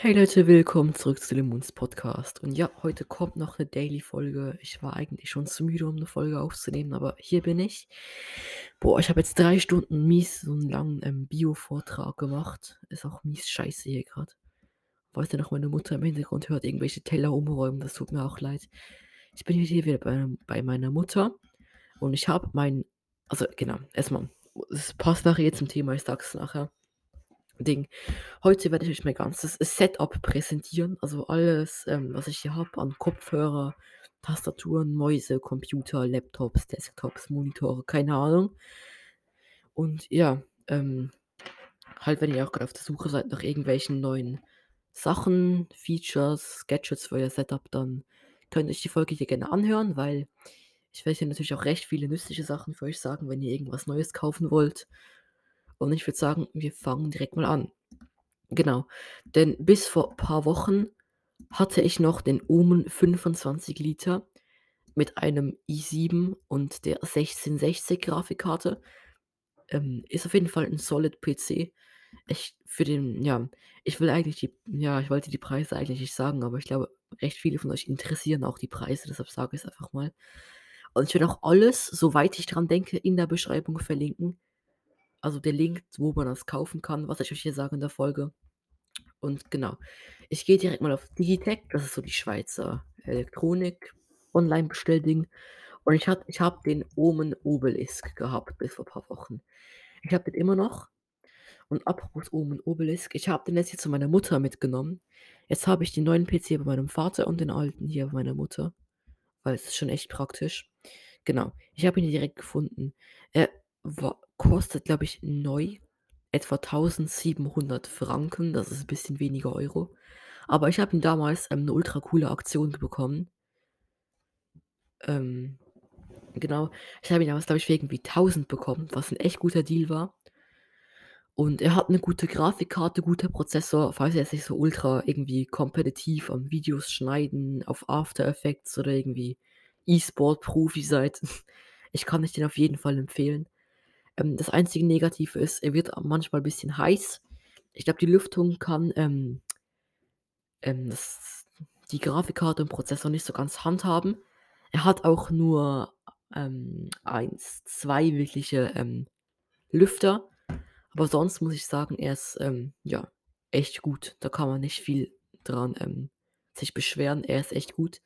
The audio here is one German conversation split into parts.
Hey Leute, willkommen zurück zu dem Moons Podcast. Und ja, heute kommt noch eine Daily-Folge. Ich war eigentlich schon zu müde, um eine Folge aufzunehmen, aber hier bin ich. Boah, ich habe jetzt drei Stunden mies so einen langen ähm, Bio-Vortrag gemacht. Ist auch mies scheiße hier gerade. Wollte noch meine Mutter im Hintergrund hört irgendwelche Teller umräumen. Das tut mir auch leid. Ich bin hier wieder bei, bei meiner Mutter und ich habe mein, also genau, erstmal, es passt nachher jetzt zum Thema, ich sag's nachher. Ding. Heute werde ich euch mein ganzes Setup präsentieren. Also alles, ähm, was ich hier habe an Kopfhörer, Tastaturen, Mäuse, Computer, Laptops, Desktops, Monitore, keine Ahnung. Und ja, ähm, halt, wenn ihr auch gerade auf der Suche seid nach irgendwelchen neuen Sachen, Features, Gadgets für euer Setup, dann könnt ihr euch die Folge hier gerne anhören, weil ich werde hier natürlich auch recht viele nützliche Sachen für euch sagen, wenn ihr irgendwas Neues kaufen wollt. Und ich würde sagen, wir fangen direkt mal an. Genau, denn bis vor ein paar Wochen hatte ich noch den Omen 25 Liter mit einem i7 und der 1660 Grafikkarte. Ähm, ist auf jeden Fall ein solid PC. Ich für den, ja, ich will eigentlich die, ja, ich wollte die Preise eigentlich nicht sagen, aber ich glaube, recht viele von euch interessieren auch die Preise, deshalb sage ich es einfach mal. Und ich werde auch alles, soweit ich dran denke, in der Beschreibung verlinken. Also der Link, wo man das kaufen kann, was ich euch hier sage in der Folge. Und genau, ich gehe direkt mal auf Digitech, das ist so die Schweizer Elektronik Online-Bestellding. Und ich habe ich hab den Omen Obelisk gehabt bis vor ein paar Wochen. Ich habe den immer noch. Und apropos Omen Obelisk, ich habe den jetzt hier zu meiner Mutter mitgenommen. Jetzt habe ich den neuen PC bei meinem Vater und den alten hier bei meiner Mutter. Weil es ist schon echt praktisch. Genau, ich habe ihn direkt gefunden. War, kostet, glaube ich, neu etwa 1700 Franken. Das ist ein bisschen weniger Euro. Aber ich habe ihn damals ähm, eine ultra coole Aktion bekommen. Ähm, genau. Ich habe ihn damals, glaube ich, für irgendwie 1000 bekommen, was ein echt guter Deal war. Und er hat eine gute Grafikkarte, guter Prozessor, falls ihr jetzt nicht so ultra irgendwie kompetitiv am Videos schneiden, auf After Effects oder irgendwie E-Sport-Profi seid. Ich kann euch den auf jeden Fall empfehlen. Ähm, das einzige Negative ist, er wird manchmal ein bisschen heiß. Ich glaube, die Lüftung kann ähm, ähm, das, die Grafikkarte und Prozessor nicht so ganz handhaben. Er hat auch nur ähm, eins, zwei wirkliche ähm, Lüfter. Aber sonst muss ich sagen, er ist ähm, ja echt gut. Da kann man nicht viel dran ähm, sich beschweren. Er ist echt gut.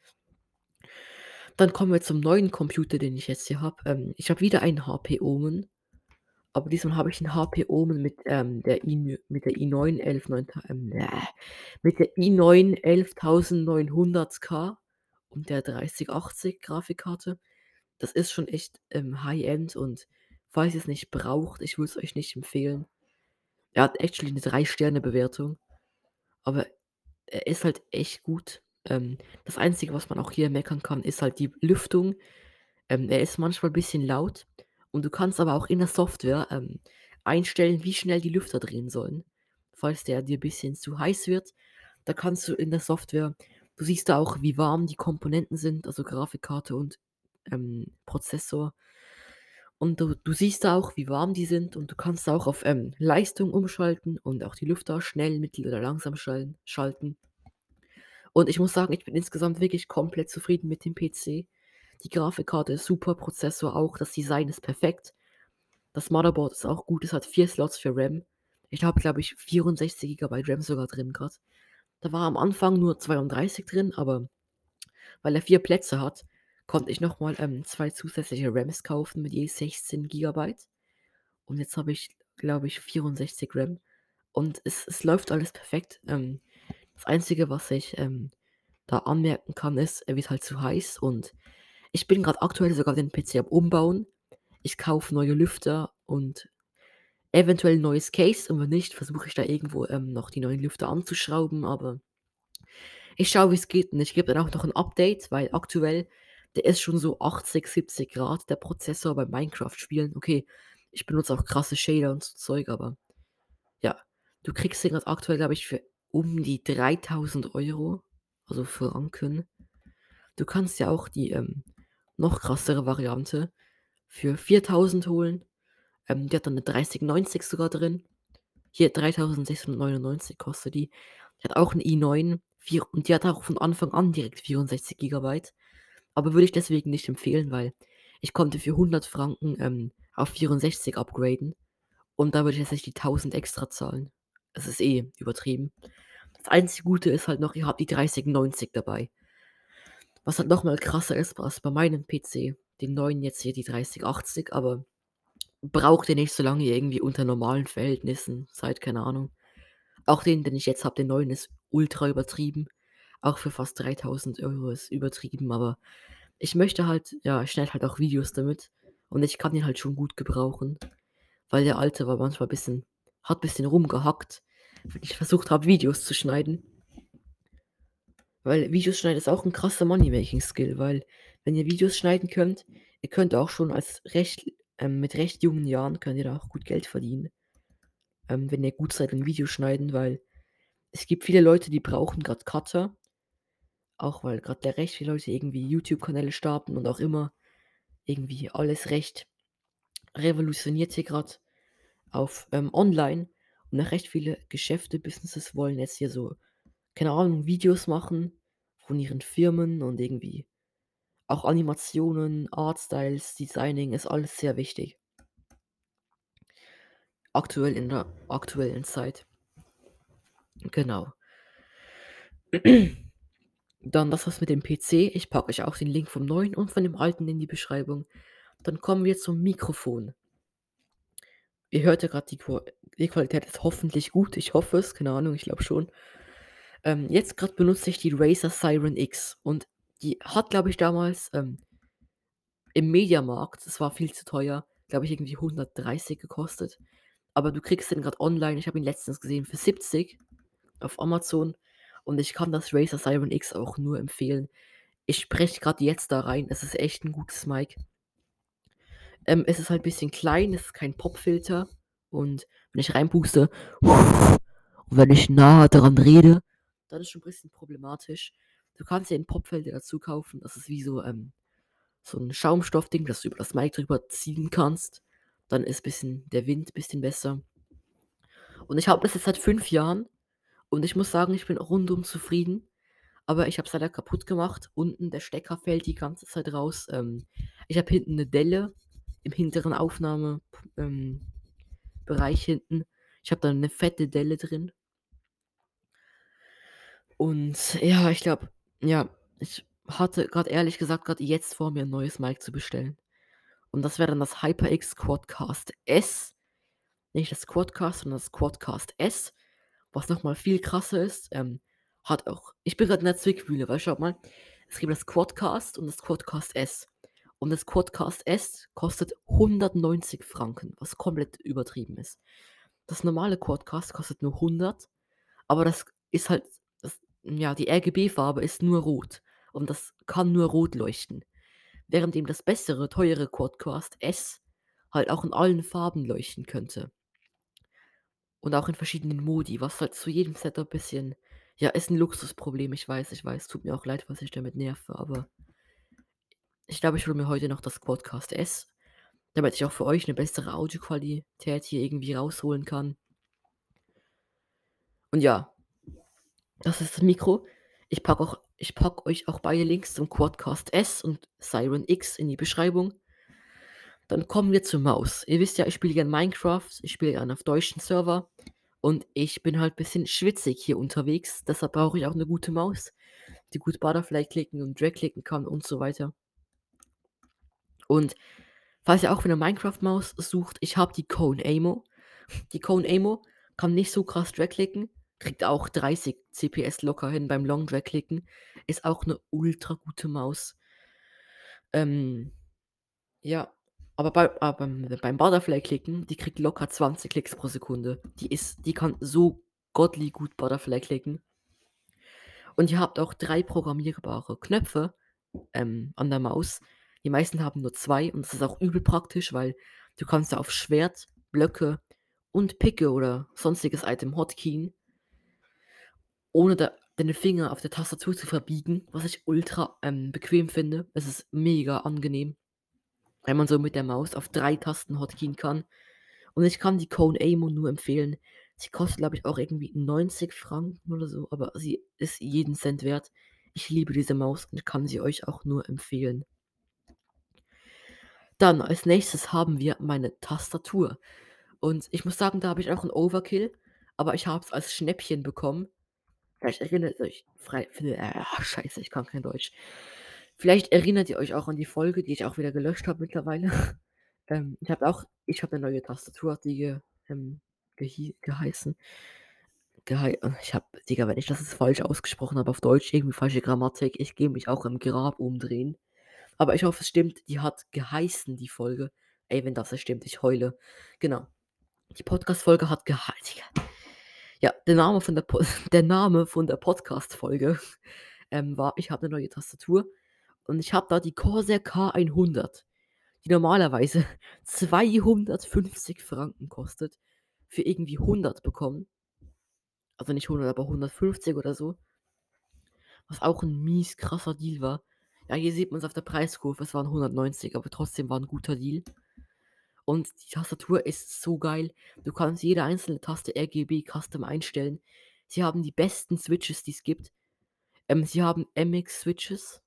Dann kommen wir zum neuen Computer, den ich jetzt hier habe. Ähm, ich habe wieder einen HP Omen. Aber diesmal habe ich einen HP Omen mit, ähm, der i mit der i9 11 ähm, äh, mit der i9 11900K und der 3080 Grafikkarte. Das ist schon echt ähm, High-End und falls ihr es nicht braucht, ich würde es euch nicht empfehlen. Er hat actually eine 3-Sterne-Bewertung, aber er ist halt echt gut. Ähm, das Einzige, was man auch hier meckern kann, ist halt die Lüftung. Ähm, er ist manchmal ein bisschen laut und du kannst aber auch in der Software ähm, einstellen, wie schnell die Lüfter drehen sollen. Falls der dir ein bisschen zu heiß wird, da kannst du in der Software, du siehst da auch, wie warm die Komponenten sind, also Grafikkarte und ähm, Prozessor. Und du, du, siehst da auch, wie warm die sind und du kannst auch auf ähm, Leistung umschalten und auch die Lüfter schnell, mittel oder langsam schalten. Und ich muss sagen, ich bin insgesamt wirklich komplett zufrieden mit dem PC. Die Grafikkarte ist super, Prozessor auch, das Design ist perfekt. Das Motherboard ist auch gut, es hat vier Slots für RAM. Ich habe, glaube ich, 64 GB RAM sogar drin gerade. Da war am Anfang nur 32 drin, aber weil er vier Plätze hat, konnte ich nochmal ähm, zwei zusätzliche RAMs kaufen mit je 16 GB. Und jetzt habe ich, glaube ich, 64 RAM. Und es, es läuft alles perfekt. Ähm, das Einzige, was ich ähm, da anmerken kann, ist, er wird halt zu heiß und ich bin gerade aktuell sogar den PC am Umbauen. Ich kaufe neue Lüfter und eventuell ein neues Case. Und wenn nicht, versuche ich da irgendwo ähm, noch die neuen Lüfter anzuschrauben. Aber ich schaue, wie es geht. Und ich gebe dann auch noch ein Update, weil aktuell, der ist schon so 80, 70 Grad, der Prozessor bei Minecraft-Spielen. Okay, ich benutze auch krasse Shader und so Zeug, aber ja, du kriegst den gerade aktuell, glaube ich, für um die 3000 Euro, also Franken. Du kannst ja auch die ähm, noch krassere Variante für 4000 holen. Ähm, die hat dann eine 3090 sogar drin. Hier 3699 kostet die. Die hat auch 'n i9, vier und die hat auch von Anfang an direkt 64 Gigabyte. Aber würde ich deswegen nicht empfehlen, weil ich konnte für 100 Franken, ähm, auf 64 upgraden und da würde ich nicht die 1.000 extra zahlen. Es ist eh übertrieben. Das einzige Gute ist halt noch, ihr habt die 3090 dabei. Was halt noch mal krasser ist als bei meinem PC, den neuen jetzt hier, die 3080, aber braucht ihr nicht, solange ihr irgendwie unter normalen Verhältnissen seid, keine Ahnung. Auch den, den ich jetzt habe, den neuen, ist ultra übertrieben. Auch für fast 3.000 Euro ist übertrieben, aber ich möchte halt ja, ich schneide halt auch Videos damit und ich kann ihn halt schon gut gebrauchen, weil der alte war manchmal bisschen hat bisschen rumgehackt, wenn ich versucht habe, Videos zu schneiden. Weil Videos schneiden ist auch 'n krasser Money-Making-Skill, weil wenn ihr Videos schneiden könnt ihr könnt auch schon als recht ähm, mit recht jungen Jahren könnt ihr da auch gut Geld verdienen. Ähm, wenn ihr gut seid im Videoschneiden, weil es gibt viele Leute, die brauchen grad Cutter. Auch weil grad der recht viele Leute irgendwie YouTube-Kanäle starten und auch immer irgendwie alles recht revolutioniert hier grad auf, ähm, online und auch recht viele Geschäfte, Businesses wollen jetzt hier so, keine Ahnung, Videos machen von ihren Firmen und irgendwie auch Animationen, Artstyles, Designing ist alles sehr wichtig. Aktuell in der aktuellen Zeit. Genau. Dann das war's mit dem PC. Ich packe euch auch den Link vom neuen und von dem alten in die Beschreibung. Dann kommen wir zum Mikrofon. Ihr hört ja grad die Qua die Qualität ist hoffentlich gut. Ich hoffe es, keine Ahnung, ich glaube schon. Ähm, jetzt grad benutze ich die Razer Siren X und die hat, glaube ich, damals, ähm im Mediamarkt das war viel zu teuer, glaube ich, irgendwie 130 gekostet. Aber du kriegst den grad online ich habe ihn letztens gesehen für 70 auf Amazon und ich kann das Razer Siren X auch nur empfehlen. Ich spreche grad jetzt da rein. Es ist echt 'n gutes Mic. Ähm, es ist halt bisschen klein, es ist kein Popfilter und wenn ich reinpuste und wenn ich nah dran rede, dann ist schon 'n bisschen problematisch. Du kannst dir 'n Popfilter dazu kaufen. Das ist wie so, ähm so 'n Schaumstoffding, das du über das Mic drüber ziehen kannst. Dann ist bisschen der Wind bisschen besser. Und ich habe das jetzt seit 5 Jahren und ich muss sagen, ich bin rundum zufrieden. Aber ich habe es leider kaputt gemacht. Unten der Stecker fällt die ganze Zeit raus. Ähm, ich habe hinten 'ne Delle im hinteren Aufnahme ähm, hinten. Ich habe da 'ne fette Delle drin. Und ja, ich glaube ja, ich hatte grad ehrlich gesagt grad jetzt vor, mir 'n neues Mic zu bestellen. Und das wäre dann das HyperX Quadcast S. Nicht das Quadcast, sondern das Quadcast S, was noch mal viel krasser ist. Ähm, hat auch ich bin grad in der Zwickmühle, weil schaut mal, es gibt das Quadcast und das Quadcast S. Und das Quadcast S kostet 190 Franken, was komplett übertrieben ist. Das normale Quadcast kostet nur 100, aber das ist halt ja, die RGB-Farbe ist nur rot und das kann nur rot leuchten. Währenddem das bessere, teure Quadcast S halt auch in allen Farben leuchten könnte. Und auch in verschiedenen Modi, was halt zu jedem Setup bisschen ja, ist 'n Luxusproblem. Ich weiß, ich weiß. Tut mir auch leid, was ich damit nerve, aber ich glaube, ich hole mir heute noch das Quadcast S, damit ich auch für euch 'ne bessere Audioqualität hier irgendwie rausholen kann. Und ja. Das ist das Mikro. Ich packe packe euch auch beide Links zum Quadcast S und Siren X in die Beschreibung. Dann kommen wir zur Maus. Ihr wisst ja, ich spiele gern Minecraft, ich spiele gern auf deutschen Server und ich bin halt bisschen schwitzig hier unterwegs. Deshalb brauche ich auch 'ne gute Maus, die gut Butterfly klicken und Drag klicken kann und so weiter. Und falls ihr auch für 'ne Minecraft-Maus sucht, ich habe die Kone Aimo. Die Kone Aimo kann nicht so krass Drag klicken, kriegt auch 30 CPS locker hin beim Long Drag klicken, ist auch 'ne ultra gute Maus. Ähm, ja, aber bei aber beim beim Butterfly klicken, die kriegt locker 20 Klicks pro Sekunde. Die ist die kann so godly gut Butterfly klicken. Und ihr habt auch 3 programmierbare Knöpfe, ähm, an der Maus. Die meisten haben nur 2 und das ist auch übel praktisch, weil du kannst da auf Schwert, Blöcke und Picke oder sonstiges Item hotkeyen ohne da deine Finger auf der Tastatur zu verbiegen, was ich ultra, ähm, bequem finde. Es ist mega angenehm, wenn man so mit der Maus auf 3 Tasten hotkeyen kann. Und ich kann die Kone Aimo nur empfehlen. Sie kostet, glaube ich, auch irgendwie 90 Franken oder so, aber sie ist jeden Cent wert. Ich liebe diese Maus und kann sie euch auch nur empfehlen. Dann als Nächstes haben wir meine Tastatur. Und ich muss sagen, da habe ich auch 'n Overkill, aber ich habe es als Schnäppchen bekommen. Vielleicht erinnert ihr euch frei äh, scheiße, ich kann kein Deutsch. Vielleicht erinnert ihr euch auch an die Folge, die ich auch wieder gelöscht habe mittlerweile. Ähm, ich habe auch ich habe 'ne neue Tastatur, die ge ähm, gehi geheißen gehei äh, ich habe Digga, wenn ich das jetzt falsch ausgesprochen habe auf Deutsch, irgendwie falsche Grammatik, ich gehe mich auch im Grab umdrehen. Aber ich hoffe, es stimmt, die hat geheißen, die Folge. Ey, wenn das stimmt, ich heule. Genau. Die Podcast-Folge hat Digga. Ja, der Name von der Po der der Podcast-Folge, ähm, war: „Ich habe 'ne neue Tastatur“ und ich habe da die Corsair K100, die normalerweise 250 Franken kostet, für irgendwie 100 bekommen. Also nicht 100, aber 150 oder so. Was auch 'n mies krasser Deal war. Ja, hier sieht man's auf der Preiskurve, es waren 190, aber trotzdem war 'n guter Deal. Und die Tastatur ist so geil. Du kannst jede einzelne Taste RGB custom einstellen. Sie haben die besten Switches, die's gibt. Ähm, sie haben MX-Switches.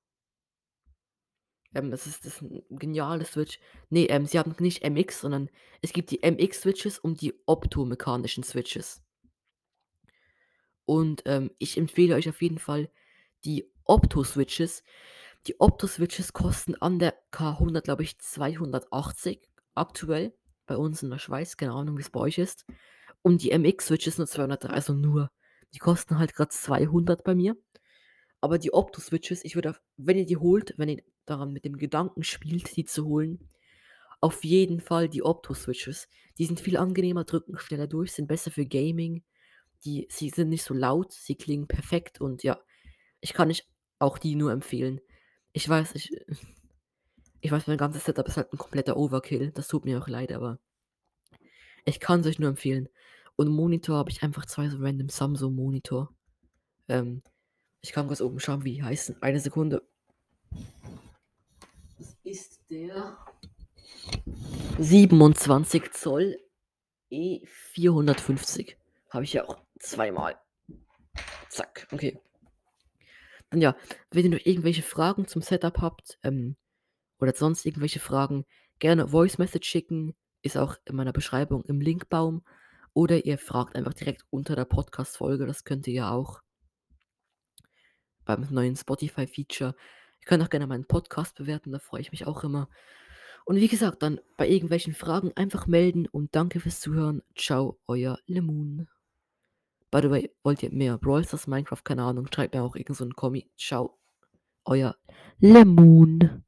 Ähm, das ist das 'n geniale Switch. Ne, ähm, sie haben nicht MX, sondern es gibt die MX-Switches und die optomechanischen Switches. Und, ähm, ich empfehle euch auf jeden Fall die Opto-Switches. Die Opto-Switches kosten an der K100, glaube ich, 280 aktuell bei uns in der Schweiz. Keine Ahnung, wie's bei euch ist. Und die MX-Switches nur 203, also nur. Die kosten halt grad 200 bei mir. Aber die Opto-Switches, ich würde wenn ihr die holt, wenn ihr daran mit dem Gedanken spielt, die zu holen, auf jeden Fall die Opto-Switches. Die sind viel angenehmer, drücken schneller durch, sind besser für Gaming. Die sie sind nicht so laut, sie klingen perfekt und ja, ich kann euch auch die nur empfehlen. Ich weiß, ich ich weiß, mein ganzes Setup ist halt 'n kompletter Overkill. Das tut mir auch leid, aber ich kann's euch nur empfehlen. Und Monitor habe ich einfach 2 so random Samsung-Monitor. Ähm, ich kann kurz oben schauen, wie die heißen. Eine Sekunde. Das ist der 27 Zoll E450. Habe ich ja auch zweimal. Zack, okay. Und ja, wenn ihr noch irgendwelche Fragen zum Setup habt, ähm, oder sonst irgendwelche Fragen, gerne Voice Message schicken, ist auch in meiner Beschreibung im Linkbaum. Oder ihr fragt einfach direkt unter der Podcast-Folge, das könnt ihr ja auch. Beim neuen Spotify-Feature. Ihr könnt auch gerne meinen Podcast bewerten, da freue ich mich auch immer. Und wie gesagt, dann bei irgendwelchen Fragen einfach melden und danke fürs Zuhören. Ciao, euer Lemon. By the way, wollt ihr mehr Brawl Stars, Minecraft, keine Ahnung, schreibt mir auch irgend so Kommi. Ciao, euer Lemon.